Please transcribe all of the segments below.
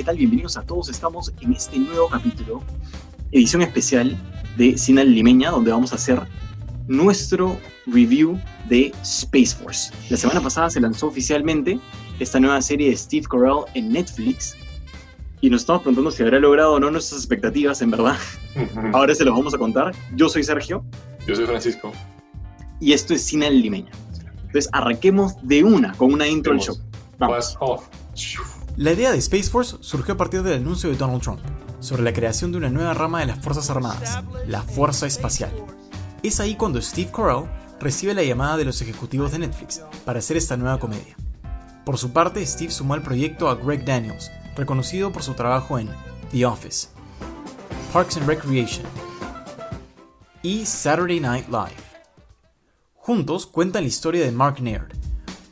¿qué tal? Bienvenidos a todos. Estamos en este nuevo capítulo, edición especial de Cine Limeña, donde vamos a hacer nuestro review de Space Force. La semana pasada se lanzó oficialmente esta nueva serie de Steve Carell en Netflix y nos estamos preguntando si habrá logrado o no nuestras expectativas, en verdad. Ahora se los vamos a contar. Yo soy Sergio. Yo soy Francisco. Y esto es Cine Limeña. Entonces arranquemos de una con una intro al show. Vamos. La idea de Space Force surgió a partir del anuncio de Donald Trump sobre la creación de una nueva rama de las Fuerzas Armadas, la Fuerza Espacial. Es ahí cuando Steve Carell recibe la llamada de los ejecutivos de Netflix para hacer esta nueva comedia. Por su parte, Steve sumó al proyecto a Greg Daniels, reconocido por su trabajo en The Office, Parks and Recreation y Saturday Night Live. Juntos cuentan la historia de Mark Naird,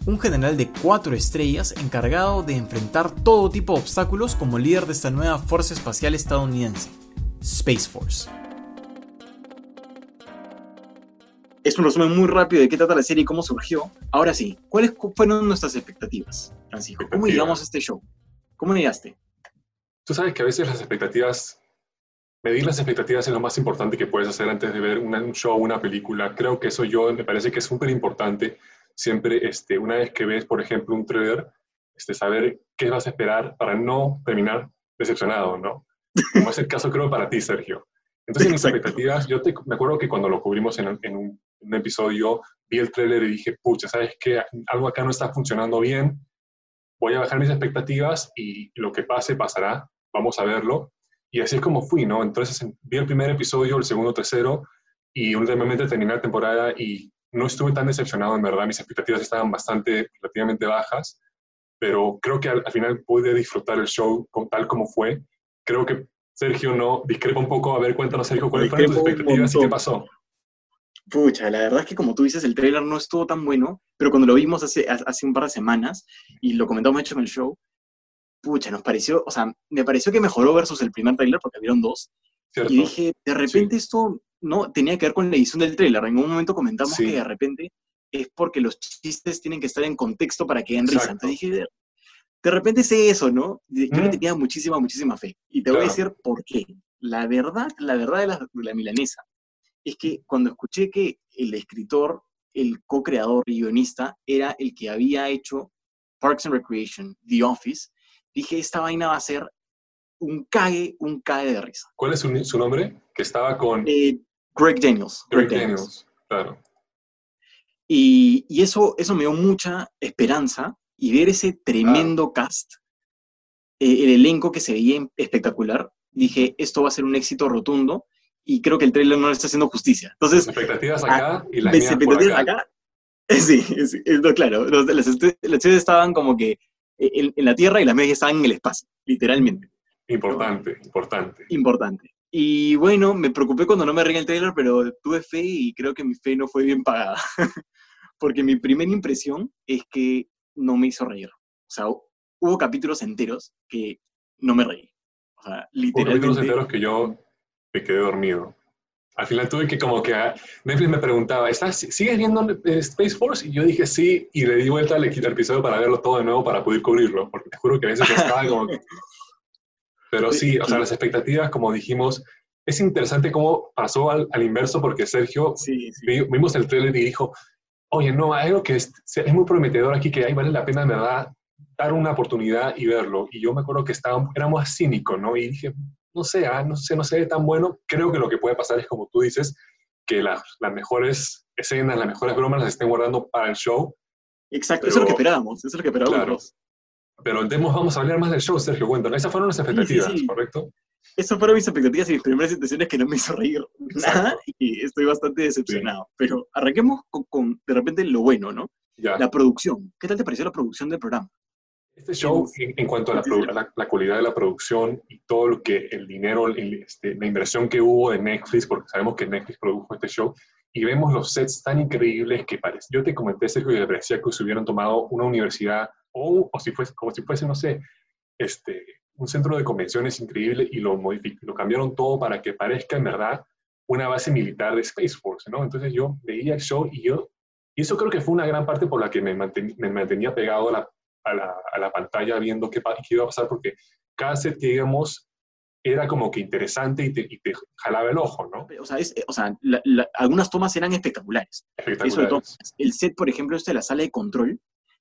un general de cuatro estrellas encargado de enfrentar todo tipo de obstáculos como líder de esta nueva fuerza espacial estadounidense, Space Force. Es un resumen muy rápido de qué trata la serie y cómo surgió. Ahora sí, ¿cuáles fueron nuestras expectativas, Francisco? ¿Cómo llegamos a este show? ¿Cómo llegaste? Tú sabes que a veces las expectativas, medir las expectativas es lo más importante que puedes hacer antes de ver un show, una película. Creo que eso yo me parece que es súper importante siempre, este, una vez que ves, por ejemplo, un trailer, este, saber qué vas a esperar para no terminar decepcionado, ¿no? Como es el caso, creo, para ti, Sergio. Entonces, mis expectativas, yo me acuerdo que cuando lo cubrimos en, un, episodio, vi el trailer y dije, pucha, ¿sabes qué? Algo acá no está funcionando bien, voy a bajar mis expectativas y lo que pase, pasará, vamos a verlo. Y así es como fui, ¿no? Entonces, vi el primer episodio, el segundo, tercero, y últimamente terminé la temporada y no estuve tan decepcionado, en verdad, mis expectativas estaban bastante, relativamente bajas, pero creo que al, final pude disfrutar el show con, tal como fue. Creo que Sergio no discrepa un poco. A ver, cuéntanos, Sergio, ¿cuáles fueron tus expectativas y qué pasó? Pucha, la verdad es que como tú dices, el trailer no estuvo tan bueno, pero cuando lo vimos hace, hace un par de semanas y lo comentamos hecho en el show, pucha, nos pareció, o sea, me pareció que mejoró versus el primer trailer porque vieron dos. Y dije, de repente esto no tenía que ver con la edición del trailer. En un momento comentamos que de repente es porque los chistes tienen que estar en contexto para que den risa. Entonces dije, de repente sé eso, ¿no? Yo le tenía muchísima, muchísima fe. Y te voy a decir por qué. La verdad, la verdad de la, de la milanesa es que cuando escuché que el escritor, el co-creador y guionista era el que había hecho Parks and Recreation, The Office, dije, esta vaina va a ser un cague, un cague de risa. ¿Cuál es su, nombre? Que estaba con... Eh, Greg Daniels. Greg, Daniels. claro. Y, eso, eso me dio mucha esperanza y ver ese tremendo cast, eh, el elenco que se veía espectacular, dije, esto va a ser un éxito rotundo y creo que el trailer no le está haciendo justicia. Entonces, las expectativas acá y las expectativas acá. Sí, claro, las estrellas estaban como que en, la Tierra y las medias estaban en el espacio, literalmente. Importante, importante. Importante. Y bueno, me preocupé cuando no me regué el trailer, pero tuve fe y creo que mi fe no fue bien pagada. Porque mi primera impresión es que no me hizo reír. O sea, hubo capítulos enteros que no me reí. O sea, literalmente. Hubo capítulos enteros que yo me quedé dormido. Al final tuve que como que Netflix me preguntaba, ¿Estás, ¿sigues viendo Space Force? Y yo dije sí, y le di vuelta, le quité el episodio para verlo todo de nuevo para poder cubrirlo, porque te juro que a veces estaba como Pero sí, o sea, las expectativas, como dijimos, es interesante cómo pasó al, inverso, porque Sergio, vimos el trailer y dijo, oye, no, hay algo que es, es, muy prometedor aquí, que ahí vale la pena, verdad, dar una oportunidad y verlo. Y yo me acuerdo que estábamos, éramos cínicos, ¿no? Y dije, no sé, ah, no sé, no sé tan bueno. Creo que lo que puede pasar es, como tú dices, que las mejores escenas, las mejores bromas las estén guardando para el show. Exacto, eso es lo que esperábamos, eso es lo que esperábamos. Pero demos, vamos a hablar más del show, Sergio, cuéntame. Esas fueron las expectativas, ¿correcto? Esas fueron mis expectativas y mis primeras intenciones que no me hizo reír nada y estoy bastante decepcionado. Pero arranquemos con, de repente, lo bueno, ¿no? La producción. ¿Qué tal te pareció la producción del programa? Este show, en, cuanto a la, la, calidad de la producción y todo lo que el dinero, este, la inversión que hubo de Netflix, porque sabemos que Netflix produjo este show, y vemos los sets tan increíbles que parece. Yo te comenté, Sergio, que parecía que se hubieran tomado una universidad o, o si fuese, como si fuese, no sé, este, un centro de convenciones increíble y lo, lo cambiaron todo para que parezca en verdad una base militar de Space Force, ¿no? Entonces yo veía el show y yo, y eso creo que fue una gran parte por la que me, mantenía pegado a la, a, la, a la, pantalla viendo qué, qué, iba a pasar, porque cada set que íbamos era como que interesante y te, y te jalaba el ojo, ¿no? O sea, es- o sea la- la- algunas tomas eran espectaculares. Eso de Espectaculares. El set, por ejemplo, este de la sala de control,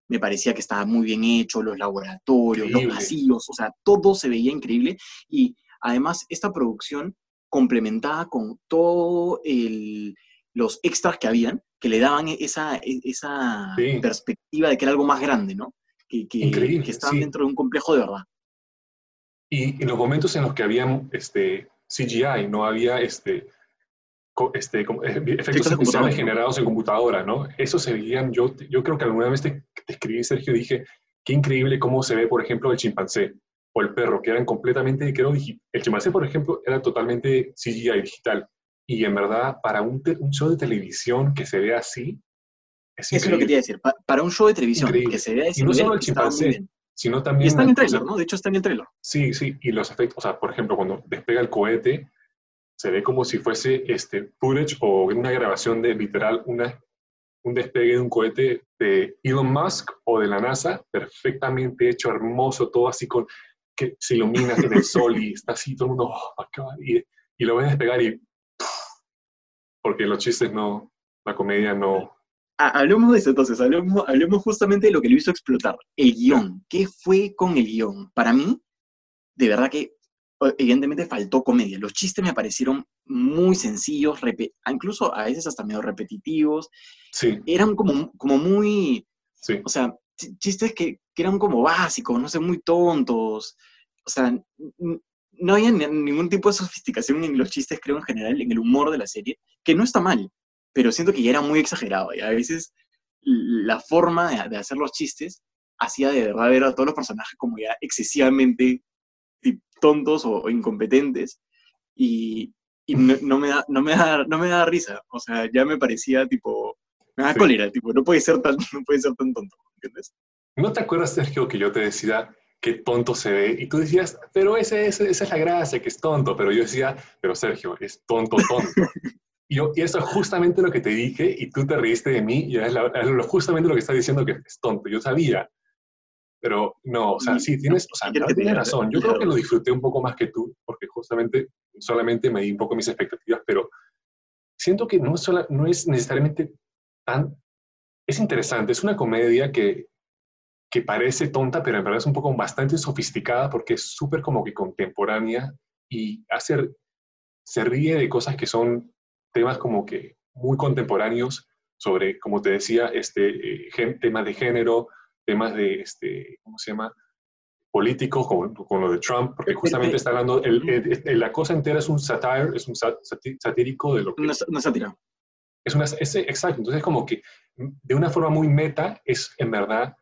me parecía que estaba muy bien hecho, los laboratorios, Increíble. los pasillos, o sea, todo se veía increíble. Y además, esta producción complementada con todo el, los extras que habían, que le daban esa, e- esa Sí. perspectiva de que era algo más grande, ¿no? Que, que, Increíble, que estaban sí. dentro de un complejo de verdad. Y en los momentos en los que habían este, CGI, no había este, este, eh, efectos especiales generados en computadora, ¿no? Eso se veían, yo, yo creo que alguna vez te, te escribí, Sergio, dije, qué increíble cómo se ve, por ejemplo, el chimpancé o el perro, que eran completamente, creo, digi- el chimpancé, por ejemplo, era totalmente CGI digital. Y en verdad, para un, show de televisión que se vea así, es Eso es lo que te iba a decir. Pa- para un show de televisión Increíble. que se vea ese Y no nivel, solo el chimpancé, sino Y también... está en el trailer, ¿no? De hecho, está en el trailer. Sí, sí, y los efectos, o sea, por ejemplo, cuando despega el cohete, se ve como si fuese este footage o una grabación de literal una, un despegue de un cohete de Elon Musk o de la NASA, perfectamente hecho, hermoso, todo así con que se ilumina en el sol y está así todo el mundo, oh, y, y lo ves despegar y porque los chistes no, la comedia no, Ah, hablemos de eso entonces, hablemos, hablemos justamente de lo que lo hizo explotar, el guion. ¿Qué fue con el guion? Para mí, de verdad que evidentemente faltó comedia. Los chistes me parecieron muy sencillos, incluso a veces hasta medio repetitivos. sí, Eran como, como muy, sí, o sea, ch- chistes que, que eran como básicos, no sé, muy tontos. O sea, no había ni- ningún tipo de sofisticación en los chistes, creo, en general, en el humor de la serie, que no está mal, pero siento que ya era muy exagerado. Y a veces la forma de, de hacer los chistes hacía de verdad ver a todos los personajes como ya excesivamente tontos o, o incompetentes. Y, y no, no me da, no, me da, no me da risa. O sea, ya me parecía tipo. Me da Sí. cólera, tipo, no puede ser tan, no puede ser tan tonto, ¿entiendes? ¿No te acuerdas, Sergio, que yo te decía qué tonto se ve? Y tú decías, pero ese, ese- esa es la gracia, que es tonto. Pero yo decía, pero Sergio, es tonto, tonto. y, yo, y eso es justamente lo que te dije y tú te reíste de mí y es, la- es justamente lo que estás diciendo que es tonto. Yo sabía. Pero no, o sea, sí, tienes, o sea, ¿qué quieres que te tienes razón. Yo creo que lo disfruté un poco más que tú, porque justamente solamente me di un poco mis expectativas, pero siento que no, es sola- no es necesariamente tan... Es interesante, es una comedia que, que parece tonta, pero en verdad es un poco bastante sofisticada porque es súper como que contemporánea y hace, se ríe de cosas que son temas como que muy contemporáneos sobre, como te decía, este, eh, temas de género, temas de, este, ¿cómo se llama? políticos, con, con lo de Trump, porque justamente está hablando, el- el- el- la cosa entera es un satire, es un sat- satírico de lo que no es sátira. es una, es, exacto, entonces como que de una forma muy meta es en verdad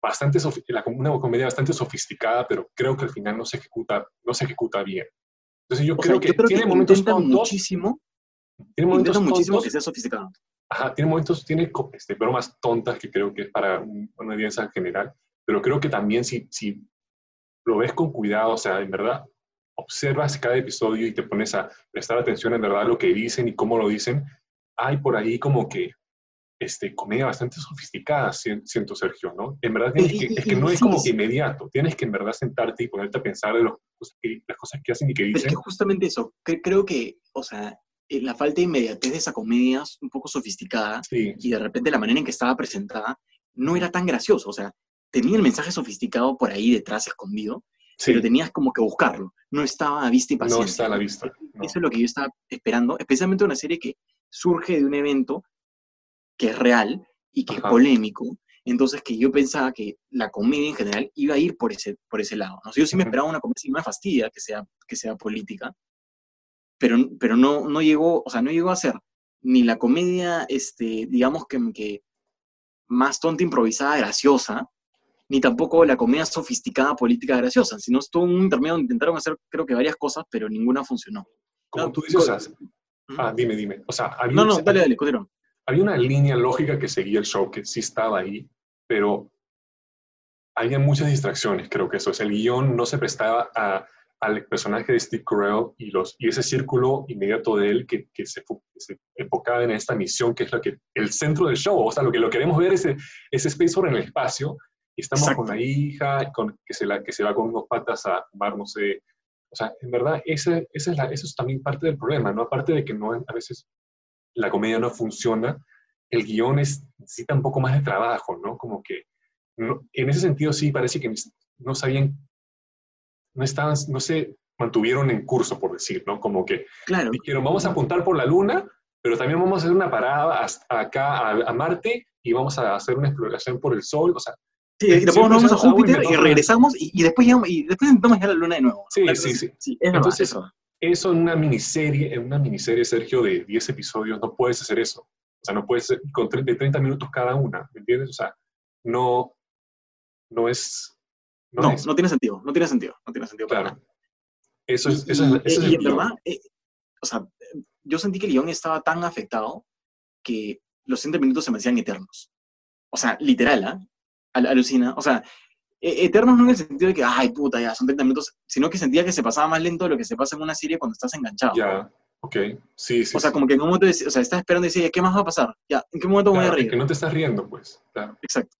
bastante, una comedia bastante sofisticada, pero creo que al final no se ejecuta, no se ejecuta bien. Entonces yo, creo, sea, que yo creo tiene que momentos tontos, muchísimo, tiene momentos intentan muchísimo tontos, que sea sofisticado. Ajá, tiene momentos, tiene este, bromas tontas que creo que es para un- una audiencia en general, pero creo que también si, si lo ves con cuidado, o sea, en verdad, observas cada episodio y te pones a prestar atención en verdad a lo que dicen y cómo lo dicen, hay por ahí como que este, comedia bastante sofisticada, si- siento Sergio, ¿no? En verdad tienes Y- que, es que no es como que inmediato, tienes que en verdad sentarte y ponerte a pensar de los las cosas que hacen y que Pero es dicen. que justamente eso, que- creo que, o sea, eh, la falta de inmediatez de esa comedia un poco sofisticada Sí, y de repente la manera en que estaba presentada no era tan gracioso, o sea, tenía el mensaje sofisticado por ahí detrás escondido, sí, pero tenías como que buscarlo, no estaba a vista y paciencia. no está a la vista. no. Eso es lo que yo estaba esperando, especialmente una serie que surge de un evento que es real y que Ajá. es polémico. Entonces, que yo pensaba que la comedia en general iba a ir por ese, por ese lado. ¿no? O sea, yo sí me esperaba una comedia, sí me fastidia que sea, que sea política, pero, pero no, no llegó, o sea, no llegó a ser ni la comedia, este, digamos que, que más tonta, improvisada, graciosa, ni tampoco la comedia sofisticada, política, graciosa, sino estuvo un intermedio donde intentaron hacer, creo que varias cosas, pero ninguna funcionó. Como no, tú dices, ah, dime, dime. O sea, había, No, no, dale, dale, continúa. había una línea lógica que seguía el show que sí estaba ahí, pero había muchas distracciones, creo que eso es. El guion no se prestaba a- al personaje de Steve Carell y, los, y ese círculo inmediato de él que, que se, se enfocaba en esta misión que es la que, el centro del show. O sea, lo que lo queremos ver es ese, Space en el espacio y estamos Exacto. con la hija, con, que, se la, que se va con unos patas a fumar, no sé. O sea, en verdad, ese, ese es la, eso es también parte del problema, ¿no? Aparte de que no, a veces la comedia no funciona, el guion es, necesita un poco más de trabajo, ¿no? Como que, no- en ese sentido sí parece que no sabían, no estaban, no se mantuvieron en curso, por decir, ¿no? Como que Claro. dijeron, vamos a apuntar por la luna, pero también vamos a hacer una parada hasta acá a, a Marte y vamos a hacer una exploración por el Sol, o sea, Sí, y después siempre nos vamos a Júpiter y regresamos y, y después llegamos, y después llegar a la luna de nuevo. Sí, sí, sí. es Entonces, es verdad. eso en una miniserie, en una miniserie, Sergio, de 10 episodios, no puedes hacer eso. O sea, no puedes con de 30 minutos cada una, ¿me entiendes? O sea, no, no es... No, No, es, no tiene sentido, no tiene sentido, no tiene sentido. para claro. nada. Eso es, Y- eso es, y- ese es y el en verdad, eh, o sea, eh, yo sentí que el guion estaba tan afectado que los 30 minutos se me hacían eternos. O sea, literal, ¿ah? Al- Alucina. O sea, e- eternos no en el sentido de que, ay, puta, ya, son 30 minutos, sino que sentía que se pasaba más lento de lo que se pasa en una serie cuando estás enganchado. Ya, ok. Sí, sí. o sea, sí. como que en un momento, o sea, estás esperando y decías, ¿qué más va a pasar? Ya, ¿en qué momento me voy a Claro, reír? que no te estás riendo, pues. Claro. Exacto.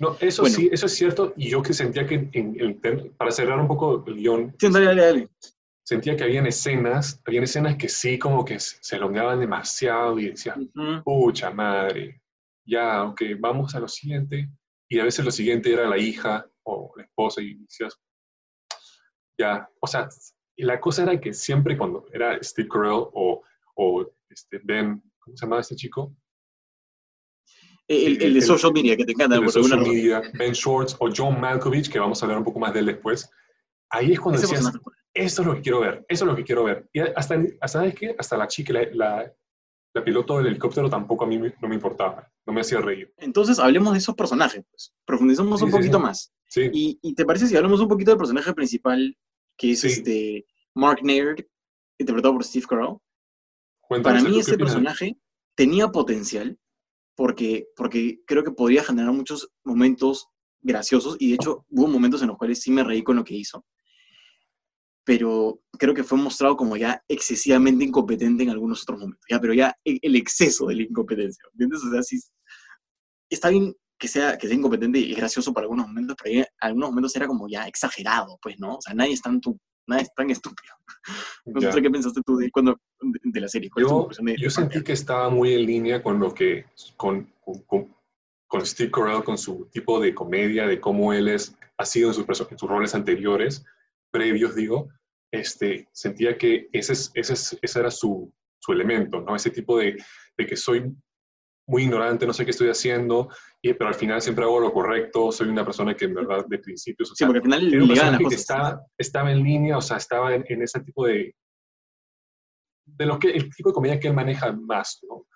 No, eso Bueno. sí, eso es cierto. Y yo que sentía que, en, para cerrar un poco el guion, Sí, dale, dale, dale. sentía que habían escenas, habían escenas que sí como que se elongaban demasiado y decía, Ujú. pucha madre, ya, ok, vamos a lo siguiente. Y a veces lo siguiente era la hija o la esposa y decías, ya, o sea, y la cosa era que siempre cuando era Steve Carell o, o este Ben, ¿cómo se llamaba este chico? El, el de social media, que te encanta, el de alguna social razón. media, Ben Schwartz o John Malkovich, que vamos a hablar un poco más de él después. Ahí es cuando decías, esto es lo que quiero ver, eso es lo que quiero ver. Y hasta, ¿sabes qué? Hasta la chica, la, la, la piloto del helicóptero tampoco a mí no me importaba, no me hacía reír. Entonces, hablemos de esos personajes, pues. Profundicemos Sí, un sí, poquito sí. más. ¿Y, y te parece si hablamos un poquito del personaje principal, que es este Mark Naird, interpretado por Steve Carell? cuéntame. Para mí ¿qué ese personaje tenía potencial porque, porque creo que podría generar muchos momentos graciosos y de hecho hubo momentos en los cuales sí me reí con lo que hizo. Pero creo que fue mostrado como ya excesivamente incompetente en algunos otros momentos. Ya, pero ya e- el exceso de la incompetencia. ¿Entiendes? O sea, sí, está bien que sea, que sea incompetente y gracioso para algunos momentos, pero en algunos momentos era como ya exagerado, pues, ¿no? O sea, nadie es tan, tu- nadie es tan estúpido. No sé qué pensaste tú de, cuando, de, de la serie. ¿Cuál es tu Yo, de- yo sentí que estaba muy en línea con lo que, con, con, con- con Steve Carell, con su tipo de comedia, de cómo él es, ha sido en sus, en sus roles anteriores, previos, digo, este, sentía que ese, es, ese, es- ese era su, su elemento, ¿no? Ese tipo de, de que soy muy ignorante, no sé qué estoy haciendo, y, pero al final siempre hago lo correcto, soy una persona que en verdad de principios, o Sí, sea, porque al final era un le ganan las personaje que cosas. estaba, estaba en línea, o sea, estaba en, en ese tipo de, de lo que, el tipo de comedia que él maneja más, ¿no?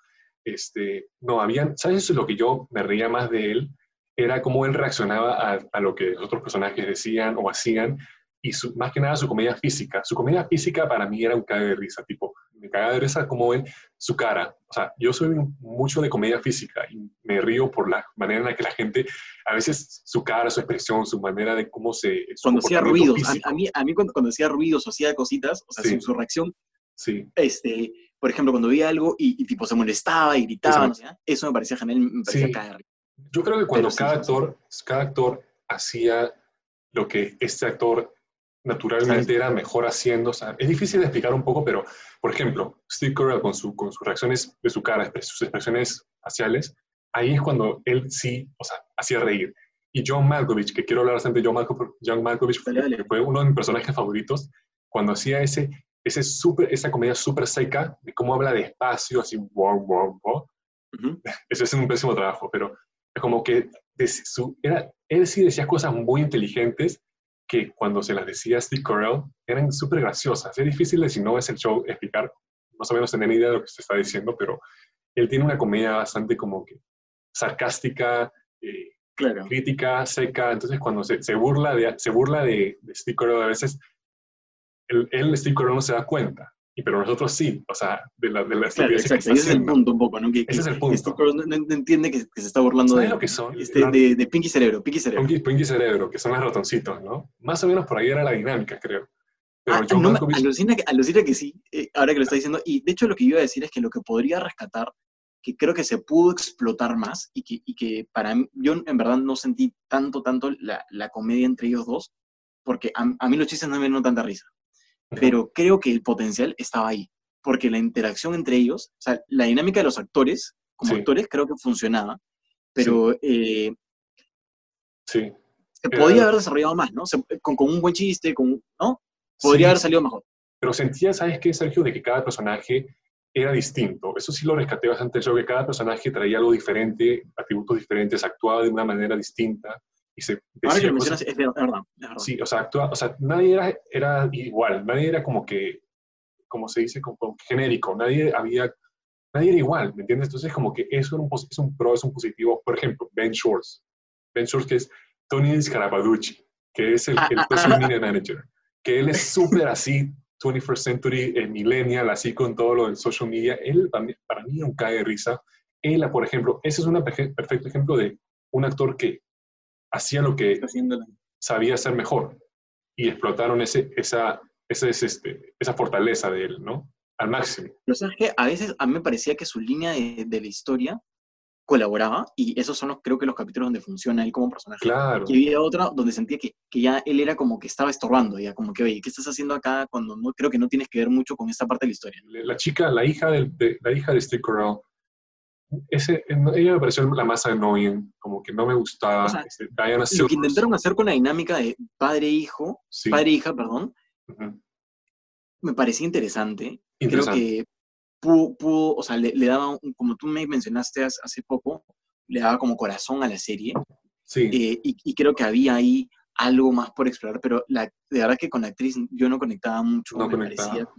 Este, no, habían, ¿sabes? Eso es lo que yo me reía más de él, era cómo él reaccionaba a, a lo que los otros personajes decían o hacían, y su- más que nada su comedia física. Su comedia física para mí era un cague de risa, tipo, me cagaba de risa como él, su cara. O sea, yo soy mucho de comedia física y me río por la manera en la que la gente, a veces su cara, su expresión, su manera de cómo se... Cuando hacía ruidos, a, a mí, a mí cuando, cuando hacía ruidos o hacía cositas, o sea, Sí. su, su reacción, Sí, este, por ejemplo, cuando veía algo y, y tipo se molestaba y gritaba, Eso. no sé, eso me parecía genial, me parecía Sí. caer. Yo creo que cuando Pero cada, sí. actor, cada actor hacía lo que este actor naturalmente era mejor haciendo, o sea, es difícil de explicar un poco, pero, por ejemplo, Steve Carell con, su, con sus reacciones de su cara, sus expresiones faciales, ahí es cuando él sí, o sea, hacía reír. Y John Malkovich, que quiero hablar bastante de John Malkovich, John Malkovich Dale, dale. que fue uno de mis personajes favoritos, cuando hacía ese, ese super, esa comedia súper seca, de cómo habla despacio, así, wow, wow, wow, eso es un pésimo trabajo, pero es como que de su- era, él sí decía cosas muy inteligentes que cuando se las decía a Steve Carell eran súper graciosas. Es difícil si no ves el show, explicar, más o menos tener idea de lo que se está diciendo, pero él tiene una comedia bastante como que sarcástica, eh, Claro. crítica, seca, entonces cuando se, se burla, de, se burla de, de Steve Carell a veces, él, él, Steve Carell, no se da cuenta, y, pero nosotros sí, o sea, de la, de la Claro, que exacto. está Ese es el haciendo. punto un poco, ¿no? Que, Ese es el que punto. Steve no, no- entiende que, que se está burlando ¿Sabes de, lo que son? este, La- de, de Pinky Cerebro, Pinky Cerebro. Pinky, Pinky Cerebro, que son los ratoncitos, ¿no? Más o menos por ahí era la dinámica, creo. Pero Ah, John no Malkovich, alucina, que, alucina que sí, eh, ahora que lo está diciendo. Y de hecho lo que iba a decir es que lo que podría rescatar que creo que se pudo explotar más y que, y que para mí, yo en verdad no sentí tanto, tanto la, la comedia entre ellos dos, porque a, a, mí los chistes no me dieron tanta risa, pero creo que el potencial estaba ahí, porque la interacción entre ellos, o sea, la dinámica de los actores, como Sí. actores, creo que funcionaba, pero eh, Sí. se podía haber desarrollado más, ¿no? Se- con, con un buen chiste, con, ¿no? Sí, Podría haber salido mejor. Pero sentía, ¿sabes qué, Sergio? De que cada personaje era distinto. Eso sí lo rescaté bastante yo, que cada personaje traía algo diferente, atributos diferentes, actuaba de una manera distinta y se Ahora que lo mencionas, es ver- es verdad. es verdad. Sí, o sea, actua- o sea, nadie era, era igual, nadie era como que, como se dice, como, como genérico, nadie había, nadie era igual, ¿me entiendes? Entonces, como que eso era un, es un pro, es un positivo. Por ejemplo, Ben Shores. Ben Shores, que es Tony Scarabaducci, que es el, el social media manager, que él es súper así, 21st century, eh, millennial, así con todo lo del social media. Él, para mí, para mí era un cae de risa. Él, por ejemplo, ese es un perfecto ejemplo de un actor que hacía lo que sabía ser mejor y explotaron ese, esa, este, esa fortaleza de él, ¿no? Al máximo. Pero sabes que a veces a mí me parecía que su línea de, de la historia colaboraba y esos son los, creo que los capítulos donde funciona él como personaje. Claro. Y había otra donde sentía que, que ya él era como que estaba estorbando, ya como que, oye, ¿qué estás haciendo acá cuando no creo que no tienes que ver mucho con esta parte de la historia? La chica, la hija, del, de, la hija de Steve Carell, ese, ella me pareció la más annoying, como que no me gustaba. O sea, Diana Lo que Silvers, intentaron hacer con la dinámica de padre-hijo, sí, padre-hija, perdón, ujú, me parecía interesante. interesante. Creo que pudo, pudo, o sea, le, le daba, un- como tú me mencionaste hace, poco, le daba como corazón a la serie. sí, eh, y, y creo que había ahí algo más por explorar, pero la, de verdad que con la actriz yo no conectaba mucho, No me conectaba. parecía...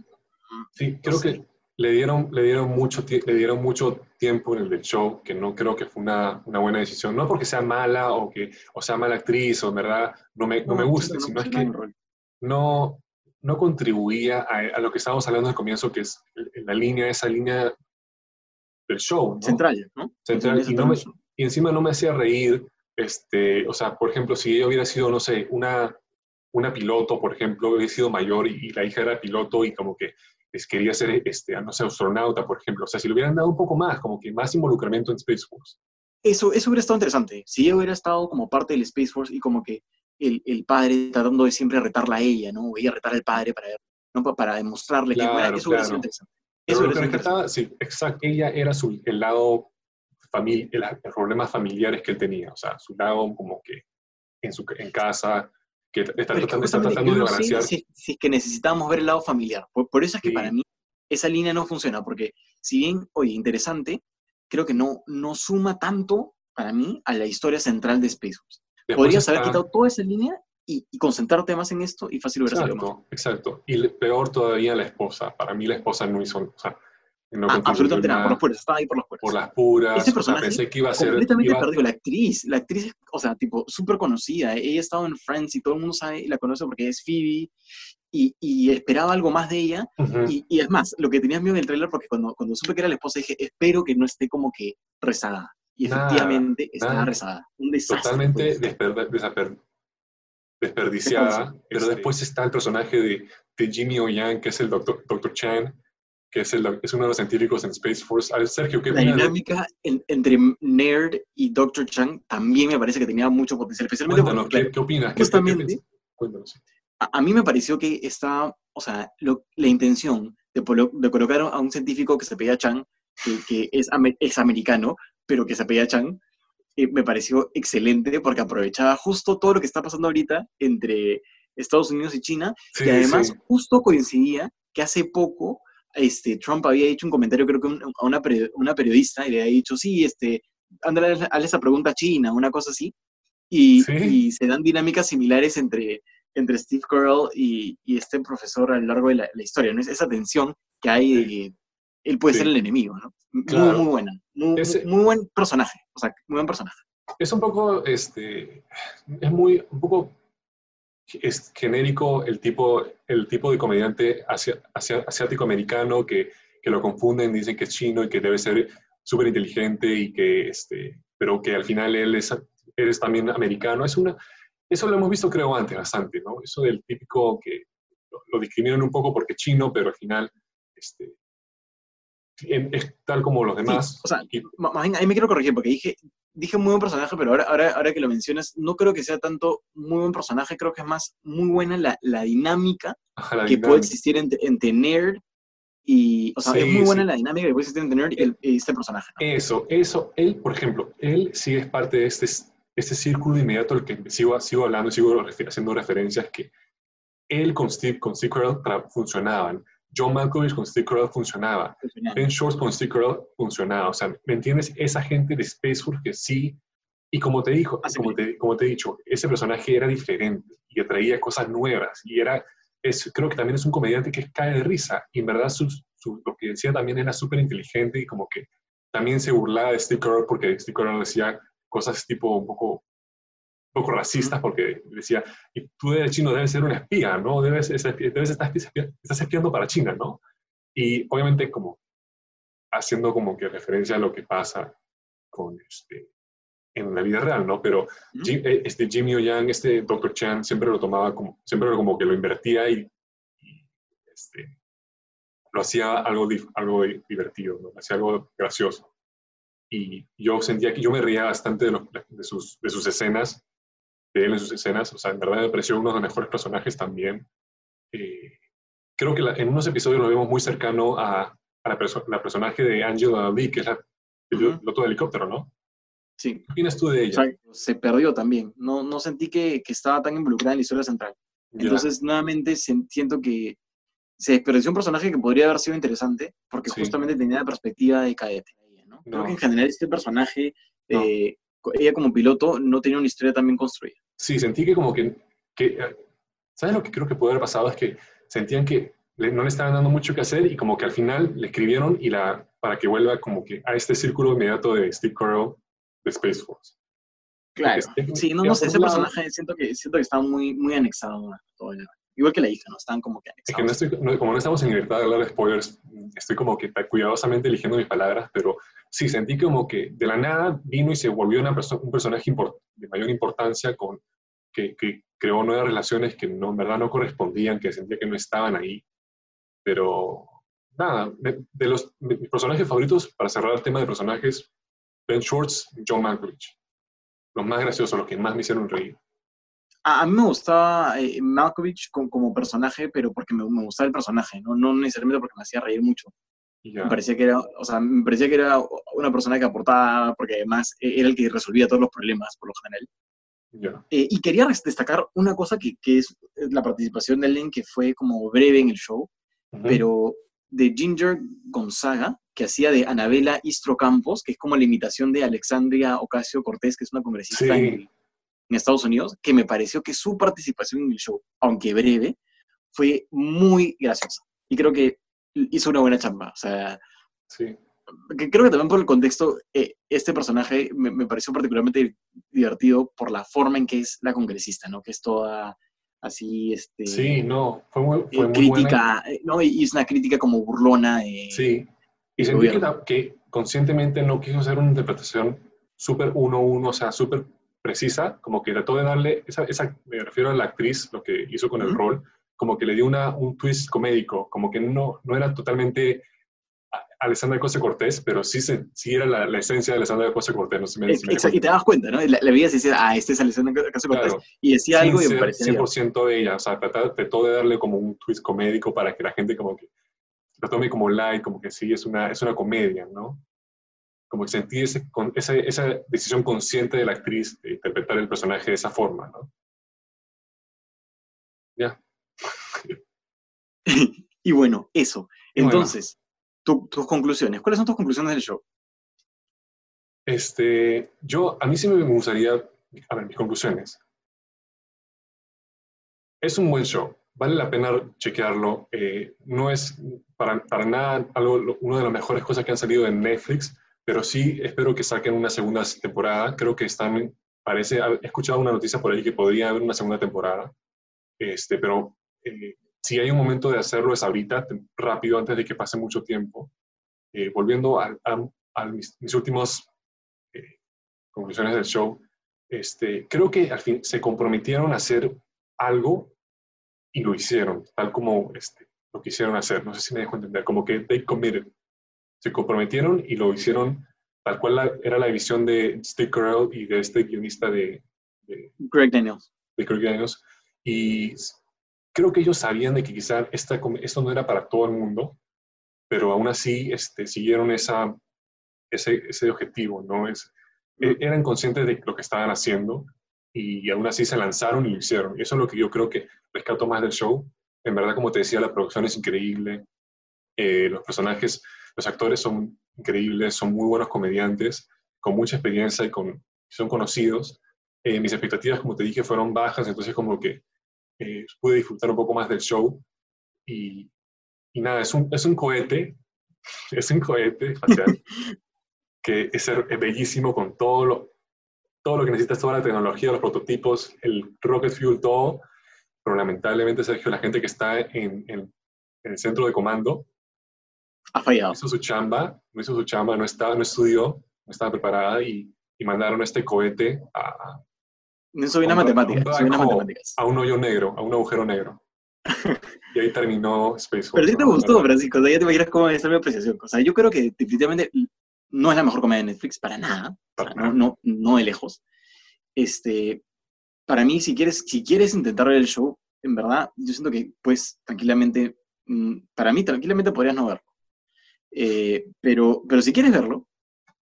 sí, creo que le dieron, le, dieron mucho, le dieron mucho tiempo en el del show, que no creo que fue una, una buena decisión. No porque sea mala o, que, o sea mala actriz o en verdad no me, no me gusta, sino es que no, no contribuía a, a lo que estábamos hablando al comienzo, que es la línea, esa línea del show, ¿no? Central, ¿no? Central, y no me-. Y encima no me hacía reír, este, o sea, por ejemplo, si ella hubiera sido, no sé, una, una piloto, por ejemplo, hubiera sido mayor y, y la hija era piloto y como que les quería ser, este, no sé, astronauta, por ejemplo, o sea, si le hubieran dado un poco más, como que más involucramiento en Space Force. Eso, eso hubiera estado interesante. Si ella hubiera estado como parte del Space Force y como que el, el padre tratando de siempre retarla a ella, ¿no? O ella retar al padre para, ¿no? Pa- para demostrarle que bueno, eso hubiera sido claro. interesante. Pero Eso lo que sido interesante. rescataba, sí, exacto, ella era su, el lado familia, los problemas familiares que él tenía, o sea, su lado como que en, su, en casa, que está Pero tratando, está tratando de balancear. si, si es que necesitábamos ver el lado familiar. Por, por eso es que Sí. para mí esa línea no funciona, porque si bien, oye, interesante, creo que no, no suma tanto para mí a la historia central de Space Force. Podrías haber está- quitado toda esa línea y, y concentrarte más en esto y fácil hubiera salido mejor. Exacto. Y peor todavía la esposa. Para mí la esposa no hizo, o sea, no Ah, absolutamente nada, por nada, los puros, estaba ahí por los puros. por las puras. Ese o sea, personaje pensé que iba a ser... completamente iba- perdido. La actriz, la actriz es, o sea, tipo, súper conocida. Ella ha estado en Friends y todo el mundo sabe y la conoce porque es Phoebe. Y, y esperaba algo más de ella. Ujú. Y, y es más, lo que tenías miedo en el tráiler, porque cuando, cuando supe que era la esposa, dije, espero que no esté como que rezagada. Y efectivamente estaba rezagada. Un desastre. totalmente desper- desaper- desperdiciada. Pero Este- después está el personaje de, de Jimmy O. Yang, que es el doctor, Dr. Chan, que es, el, es uno de los científicos en Space Force. A ver, Sergio, ¿qué La dinámica en- entre Nerd y Dr. Chang también me parece que tenía mucho potencial, especialmente Cuéntanos, porque, ¿qué, qué opinas? ¿Qué- qué- qué justamente-? Cuéntanos. a, a mí me pareció que está, o sea, lo- la intención de, polo- de colocar a un científico que se apellida Chang, que, que es, ame- es americano, pero que se apellida Chang, eh, me pareció excelente porque aprovechaba justo todo lo que está pasando ahorita entre Estados Unidos y China, Sí, y además sí. justo coincidía que hace poco este, Trump había hecho un comentario, creo que un- a una, peri- una periodista, y le había dicho, sí, este, ándale, hazle esa pregunta a China, una cosa así, y, Sí. y se dan dinámicas similares entre, entre Steve Carell y, y este profesor a lo largo de la, la historia, ¿no? Es esa tensión que hay de que él puede Sí. ser el enemigo, ¿no? Muy, Claro. muy buena, muy, Ese- muy buen personaje, o sea, muy buen personaje. es un poco, este, es muy, un poco es genérico el tipo, el tipo de comediante asia- asia- asiático-americano que, que lo confunden, dicen que es chino y que debe ser súper inteligente y que, este, pero que al final él es, él es también americano. Es una, eso lo hemos visto creo antes bastante, ¿no? Eso del típico que lo, lo discriminan un poco porque es chino, pero al final, este, es tal como los demás. o sea, ahí me quiero corregir porque dije, dije muy buen personaje, pero ahora, ahora, ahora que lo mencionas, no creo que sea tanto muy buen personaje, creo que es más muy buena la, la dinámica que puede existir entre, entre Nerd y, o sea, es muy buena la dinámica que puede existir entre Nerd y, este personaje. Eso, eso, él, por ejemplo, él sí es parte de este, este círculo inmediato al que sigo, sigo hablando, sigo haciendo referencias que él con Steve, con Steve Carell funcionaban. John Malkovich con Steve Carell funcionaba. Ben Shorts con Steve Carell funcionaba. O sea, ¿me entiendes? Esa gente de Space Force que sí. Y como te dijo, como te, como te he dicho, ese personaje era diferente y atraía cosas nuevas. Y era, es, creo que también es un comediante que cae de risa. Y en verdad su, lo que decía también era súper inteligente y como que también se burlaba de Steve Carell porque Steve Carell decía cosas tipo un poco poco racistas porque decía, y tú eres chino, debes ser un espía, ¿no? Debes, debes estar estás espiando para China, ¿no? Y obviamente como haciendo como que referencia a lo que pasa con este, en la vida real, ¿no? Pero eh, este Jimmy Yang, este Dr. Chan, siempre lo tomaba como, siempre como que lo invertía y, este, lo hacía algo, algo divertido, ¿no? Hacía algo gracioso. Y yo sentía que yo me reía bastante de, de, sus, de sus escenas de él en sus escenas. O sea, en verdad me pareció uno de los mejores personajes también. Eh, creo que en unos episodios lo vemos muy cercano a, la, la, personaje de Angela Lee, que es la piloto de helicóptero, ¿no? Sí. ¿Qué opinas tú de ella? se perdió también. No, no sentí que, que, estaba tan involucrada en la historia central. Entonces, nuevamente, siento que se desperdició un personaje que podría haber sido interesante, porque justamente tenía la perspectiva de cadete. ¿no? Creo que en general este personaje, eh, ella como piloto, no tenía una historia tan bien construida. Sí, sentí que como que, que, ¿sabes lo que creo que puede haber pasado? Es que sentían que no le estaban dando mucho que hacer y como que al final le escribieron y la, para que vuelva como que a este círculo inmediato de Steve Carell de Space Force. Claro, sí, no, no sé, ese personaje siento que, siento que está muy, muy anexado todo Igual que la hija, ¿no? Están como que. Es que no estoy, como no estamos en libertad de hablar de spoilers, estoy como que cuidadosamente eligiendo mis palabras, pero sí, sentí como que de la nada vino y se volvió una un personaje de mayor importancia con, que, que, creó nuevas relaciones que no, en verdad no correspondían, que sentía que no estaban ahí. Pero nada, de, los mis personajes favoritos, para cerrar el tema de personajes, Ben Schwartz, John Malkovich. Los más graciosos, los que más me hicieron reír. A, mí me gustaba eh, Malkovich como, personaje, pero porque me, me, gustaba el personaje, ¿no? no necesariamente porque me hacía reír mucho. Me parecía que era, o sea, me parecía que era una persona que aportaba, porque además e-, era el que resolvía todos los problemas, por lo general. Eh, y quería destacar una cosa que, que, es la participación de Ellen, que fue como breve en el show, pero de Ginger Gonzaga, que hacía de Anabela Istro Campos, que es como la imitación de Alexandria Ocasio Cortés, que es una congresista en, en, Estados Unidos, que me pareció que su participación en el show, aunque breve, fue muy graciosa. Y creo que hizo una buena chamba. O sea, sí. que creo que también por el contexto, eh, este personaje me, pareció particularmente divertido por la forma en que es la congresista, ¿no? Que es toda así, este... Sí, no, fue muy, fue crítica, eh, ¿no? Y es una crítica como burlona. De, sí, y sentí que, que, conscientemente no quiso hacer una interpretación súper uno a uno, o sea, súper precisa, como que trató de darle, esa, esa, me refiero a la actriz, lo que hizo con el rol, como que le dio una, un twist comédico, como que no, no era totalmente Alessandra Cosa Cortés, pero sí, se, sí era la, la esencia de Alessandra Cosa Cortés. No sé me, y te das cuenta, ¿no? La, la vida se decía, ah, este es Alessandra Cosa Cortés, y decía algo y me parecía 100% de ella, o sea, trató de darle como un twist comédico para que la gente como que lo tome como light, como que sí, es una, es una comedia, ¿no? Como que sentí ese, con, esa, esa decisión consciente de la actriz de interpretar el personaje de esa forma, ¿no? Ya. y bueno, eso. Entonces, tus conclusiones. ¿Cuáles son tus conclusiones del show? Este, yo, a mí sí me gustaría, a ver, mis conclusiones. Es un buen show, vale la pena chequearlo. Eh, no es para, para nada algo, una de las mejores cosas que han salido en Netflix, pero sí espero que saquen una segunda temporada. Creo que están, parece, he escuchado una noticia por ahí que podría haber una segunda temporada, este, pero eh, si hay un momento de hacerlo es ahorita, rápido, antes de que pase mucho tiempo. Eh, volviendo a, mis, últimas eh, conclusiones del show, este, creo que al fin se comprometieron a hacer algo y lo hicieron, tal como este, lo quisieron hacer. No sé si me dejo entender, como que they committed. Se comprometieron y lo hicieron tal cual era la visión de Steve Carell y de este guionista de, Greg Daniels. De Greg Daniels. Y creo que ellos sabían de que quizá esta, esto no era para todo el mundo, pero aún así este, siguieron esa, ese, ese objetivo, ¿no? Es, e, eran conscientes de lo que estaban haciendo y aún así se lanzaron y lo hicieron. Eso es lo que yo creo que rescato más del show. En verdad, como te decía, la producción es increíble, eh, los personajes, los actores son increíbles, son muy buenos comediantes, con mucha experiencia y con, son conocidos. Eh, mis expectativas, como te dije, fueron bajas, entonces como que eh, pude disfrutar un poco más del show. Y, y nada, es un, es un cohete, es un cohete espacial que es, es bellísimo con todo lo, todo lo que necesitas, toda la tecnología, los prototipos, el rocket fuel, todo. Pero lamentablemente, Sergio, la gente que está en, en el centro de comando ha fallado. Hizo su chamba, no hizo su chamba, no, estaba, no estudió, no estaba preparada y, y mandaron este cohete a... Eso viene a matemáticas, a matemáticas. A un hoyo negro, a un agujero negro. y ahí terminó Space. Pero sí te gustó, Francisco, ya te imaginas cómo es mi apreciación. O sea, yo creo que definitivamente no es la mejor comedia de Netflix, para nada. no, no, no de lejos. Este, para mí, si quieres, si quieres intentar ver el show, en verdad, yo siento que, pues, tranquilamente, mm, para mí, tranquilamente podrías no verlo. Eh, pero, pero si quieres verlo,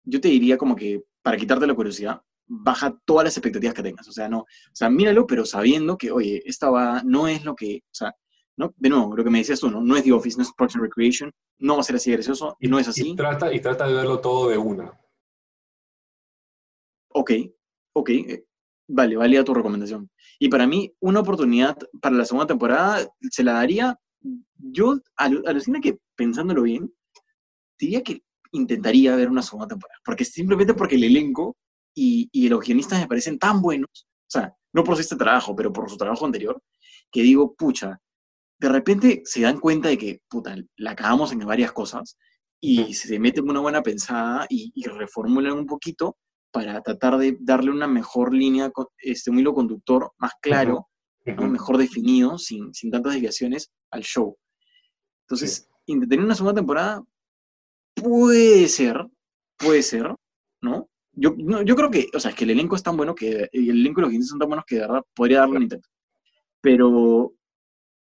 yo te diría como que para quitarte la curiosidad, baja todas las expectativas que tengas. O sea, no, o sea, míralo, pero sabiendo que, oye, esta va, no es lo que, o sea, ¿no? De nuevo, lo que me decías tú, ¿no? No es The Office, no es Parks and Recreation, no va a ser así gracioso, y no es así. Y trata, y trata de verlo todo de una. Ok, ok, eh, vale, valía tu recomendación. Y para mí, una oportunidad para la segunda temporada se la daría, yo alucina que pensándolo bien, diría que intentaría ver una segunda temporada, porque simplemente porque el elenco y, y los guionistas me parecen tan buenos, o sea, no por este trabajo, pero por su trabajo anterior, que digo, pucha, de repente se dan cuenta de que, puta, la acabamos en varias cosas y se meten una buena pensada y, reformulan un poquito para tratar de darle una mejor línea, este, un hilo conductor más claro, mejor definido, sin, sin tantas desviaciones al show. Entonces, tener una segunda temporada Puede ser, puede ser, ¿no? Yo, yo creo que, o sea, es que el elenco es tan bueno que, el elenco y los guionistas son tan buenos que de verdad podría darle un intento. Pero,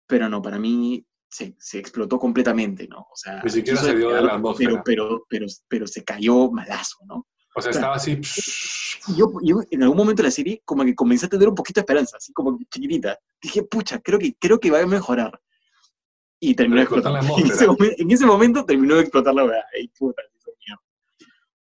pero no, para mí se, se explotó completamente, ¿no? O sea, ni siquiera se dio de la atmósfera. Pero, pero, pero, se cayó malazo, ¿no? O sea, estaba así. Yo, yo, en algún momento de la serie, como que comencé a tener un poquito de esperanza, así como chiquitita. Dije, pucha, creo que, creo que va a mejorar y terminó de explotar. La en, ese momento, en, ese momento, terminó de explotar la weá. puta,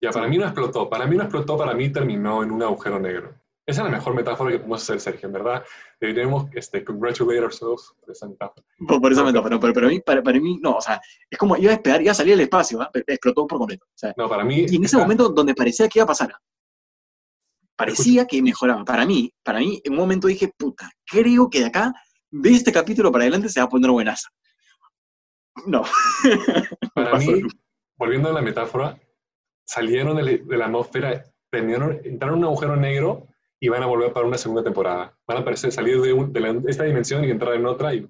ya, para mí no explotó. Para mí no explotó, para mí terminó en un agujero negro. Esa es la mejor metáfora que podemos hacer, Sergio, en verdad. Deberíamos este, congratulate ourselves por esa metáfora. Por, esa metáfora, pero, pero, para, para, mí, no, o sea, es como iba a esperar, iba a salir al espacio, ¿eh? explotó por completo. O sea, no, para mí... Y en ese momento donde parecía que iba a pasar, parecía que mejoraba. Para mí, para mí, en un momento dije, puta, creo que de acá, de este capítulo para adelante, se va a poner buenaza. No. Para mí, volviendo a la metáfora, salieron de, la atmósfera, terminaron, entraron en un agujero negro y van a volver para una segunda temporada. Van a aparecer, salir de, esta dimensión y entrar en otra y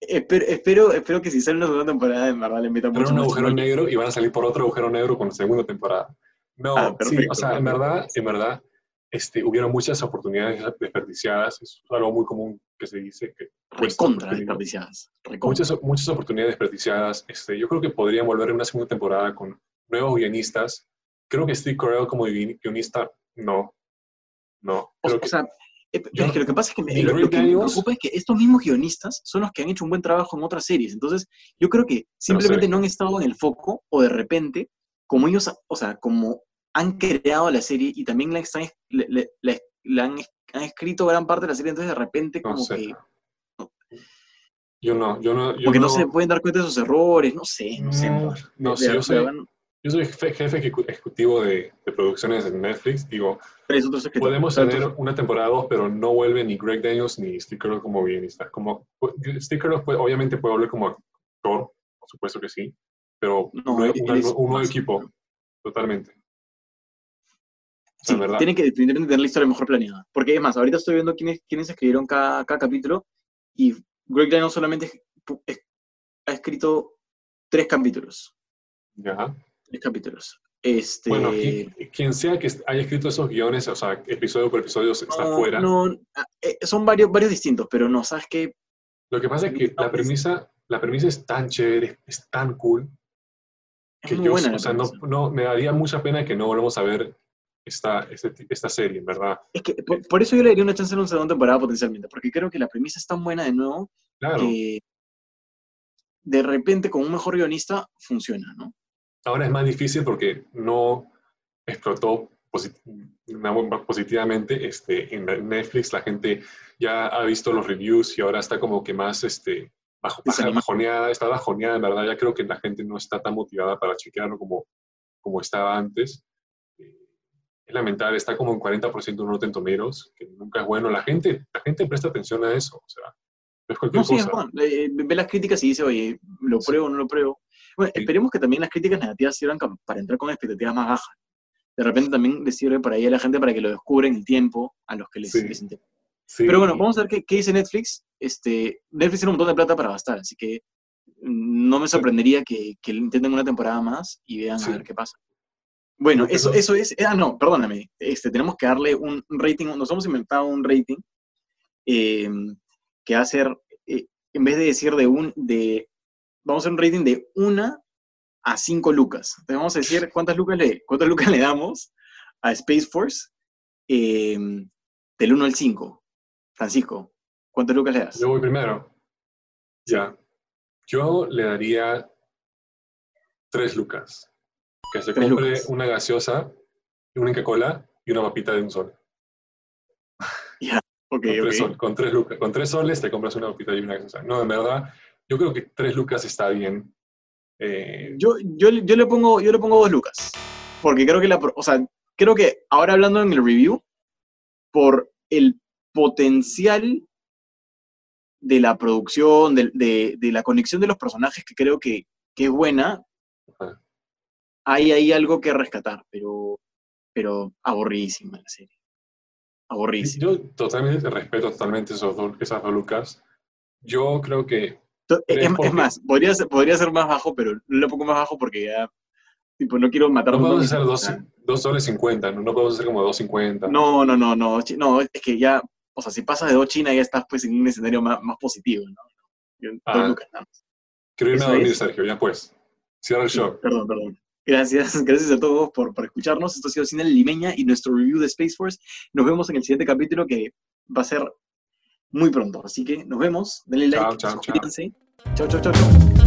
espero, espero, que si sale una segunda temporada, en verdad le metan mucho un agujero negro y van a salir por otro agujero negro con la segunda temporada. No, ah, sí, o sea, en verdad, en verdad, este, hubieron muchas oportunidades desperdiciadas. Es algo muy común que se dice que... Recontra desperdiciadas. Muchas, muchas oportunidades desperdiciadas. Este, yo creo que podrían volver en una segunda temporada con nuevos guionistas. Creo que Steve Carell como guionista, no. No. O, sea, eh, es que lo que pasa es que, me, lo, que me preocupa es que estos mismos guionistas son los que han hecho un buen trabajo en otras series. Entonces, yo creo que simplemente no, han estado en el foco o de repente, como ellos, o sea, como han creado la serie y también la, la han han escrito gran parte de la serie, entonces de repente como que... Yo no, yo no... Yo porque no, se pueden dar cuenta de sus errores, no sé, no, sé. No, sé, yo soy, yo soy jefe ejecutivo de, de producciones en Netflix, digo, podemos tener una temporada dos, pero no vuelve ni Greg Daniels ni Steve Carell como guionista. Como, Steve Carell obviamente puede volver como actor, por supuesto que sí, pero no, un nuevo equipo, totalmente. Sí, tiene que tener la historia mejor planeada. Porque es más, ahorita estoy viendo quiénes, quiénes escribieron cada, cada capítulo y Greg Daniels solamente ha escrito tres capítulos. Tres capítulos. Este... Bueno, qui- quien sea que haya escrito esos guiones, o sea, episodio por episodio, está no, fuera. no, ah, eh, son varios, varios distintos, pero no, ¿sabes qué? Lo que pasa es que la premisa, la premisa es tan chévere, es tan cool, Es que muy yo, buena o sea, no, no, me daría mucha pena que no volvamos a ver esta, este esta serie, en verdad. Es que por, por eso yo le daría una chance a una segunda temporada potencialmente, porque creo que la premisa es tan buena de nuevo Claro. que de repente con un mejor guionista funciona, ¿no? Ahora es más difícil porque no explotó posit- positivamente este, en en Netflix. La gente ya ha visto los reviews y ahora está como que más este, bajo, baja- bajoneada, está bajoneada, en verdad. Ya creo que la gente no está tan motivada para chequearlo como, como estaba antes. Eh, Es lamentable, está como en 40% en Rotten Tomatoes, que nunca es bueno. La gente, la gente presta atención a eso, o sea, no es cualquier No, sí, es cosa. bueno. Eh, ve las críticas y dice, oye, ¿lo Sí. pruebo o no lo pruebo? Bueno, Sí. esperemos que también las críticas negativas sirvan para entrar con expectativas más bajas. De repente también les sirve por ahí a la gente para que lo descubren el tiempo a los que les, les interesa. Pero bueno, vamos a ver qué, qué dice Netflix. Este, Netflix tiene un montón de plata para gastar, así que mm, no me sorprendería que, que intenten una temporada más y vean a ver qué pasa. Bueno, eso, eso es. Ah, no, perdóname. Este, tenemos que darle un rating. Nos hemos inventado un rating eh, que va a ser, eh, en vez de decir de un. de Vamos a hacer un rating de una a cinco lucas. Entonces vamos a decir cuántas lucas le, cuántas lucas le damos a Space Force eh, del 1 al 5. Francisco, ¿cuántas lucas le das? Yo voy primero. Ya. Yo le daría tres lucas. Que se compre lucas. una gaseosa, una Inca Cola y una papita de un sol. Ok, con, ok. tres sol- con tres lucas. Con tres soles te compras una papita y una gaseosa. No, en verdad, yo creo que tres lucas está bien. Eh, Yo, yo, yo, le pongo, yo le pongo dos lucas. Porque creo que la. O sea, creo que ahora hablando en el review, por el potencial de la producción, de, de- de la conexión de los personajes, que creo que, que es buena. Hay ahí algo que rescatar, pero, pero aburridísima la serie. Aburridísima. yo totalmente respeto totalmente esos dos- esas dos lucas. Yo creo que Pero Es, es es porque- más, podría ser, podría ser más bajo, pero le pongo más bajo porque ya. Tipo, no quiero matar no podemos hacer dos, dos soles cincuenta, ¿no? no podemos hacer como dos cincuenta. No, no, no, no. No, es que ya. O sea, si pasas de dos China, ya estás pues en un escenario más, más positivo, ¿no? Yo- dos Ah. lucas nada más. Quiero irme a dormir, es. Sergio, ya pues. Cierra el show. perdón, perdón. Gracias, gracias a todos por, por escucharnos. Esto ha sido Cine Limeña y nuestro review de Space Force. Nos vemos en el siguiente capítulo que va a ser muy pronto. Así que nos vemos. Denle like, Chao, suscríbanse. Chao, chao, chao, chao.